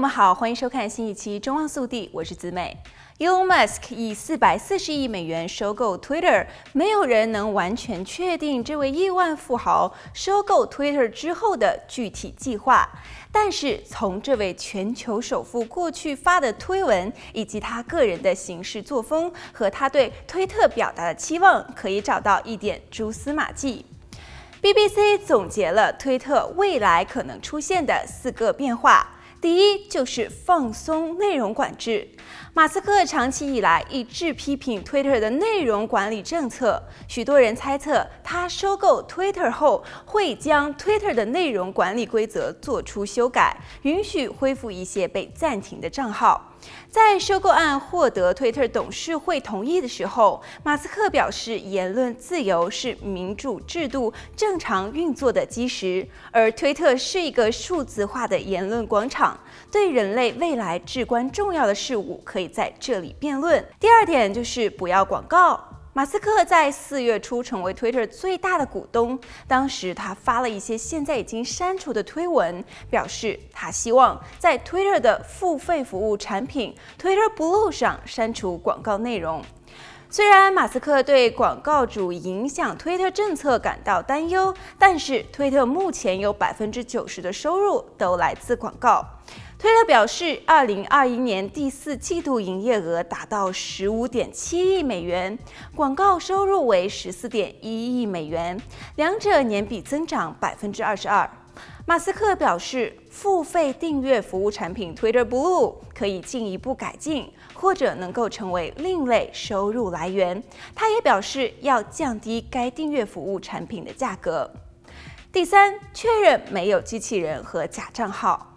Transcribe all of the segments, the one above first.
友们好，欢迎收看新一期《中望速递》，我是子美。Elon Musk 以四百四十亿美元收购 Twitter，没有人能完全确定这位亿万富豪收购 Twitter 之后的具体计划。但是从这位全球首富过去发的推文，以及他个人的行事作风和他对推特表达的期望，可以找到一点蛛丝马迹。BBC 总结了推特未来可能出现的四个变化。第一就是放松内容管制。马斯克长期以来一致批评 Twitter 的内容管理政策，许多人猜测他收购 Twitter 后会将 Twitter 的内容管理规则做出修改，允许恢复一些被暂停的账号。在收购案获得推特董事会同意的时候，马斯克表示，言论自由是民主制度正常运作的基石，而推特是一个数字化的言论广场对人类未来至关重要的事物可以在这里辩论。第二点就是不要广告。马斯克在四月初成为 Twitter 最大的股东，当时他发了一些现在已经删除的推文，表示他希望在 Twitter 的付费服务产品 Twitter Blue 上删除广告内容。虽然马斯克对广告主影响推特政策感到担忧，但是推特目前有百分之九十的收入都来自广告。推特表示，二零二一年第四季度营业额达到十五点七亿美元，广告收入为十四点一亿美元，两者年比增长百分之二十二。马斯克表示，付费订阅服务产品 Twitter Blue 可以进一步改进，或者能够成为另类收入来源。他也表示要降低该订阅服务产品的价格。第三，确认没有机器人和假账号。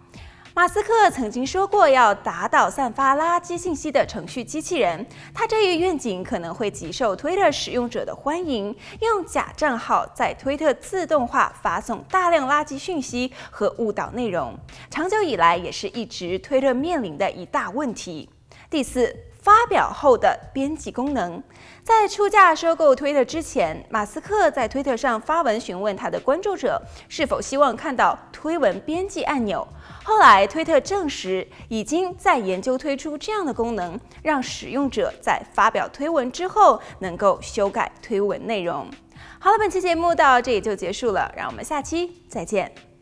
马斯克曾经说过要打倒散发垃圾信息的程序机器人，他这一愿景可能会极受推特使用者的欢迎。用假账号在推特自动化发送大量垃圾讯息和误导内容，长久以来也是一直推特面临的一大问题。第四，发表后的编辑功能。在出价收购推特之前，马斯克在推特上发文询问他的关注者是否希望看到推文编辑按钮。后来，推特证实已经在研究推出这样的功能，让使用者在发表推文之后能够修改推文内容。好了，本期节目到这里就结束了，让我们下期再见。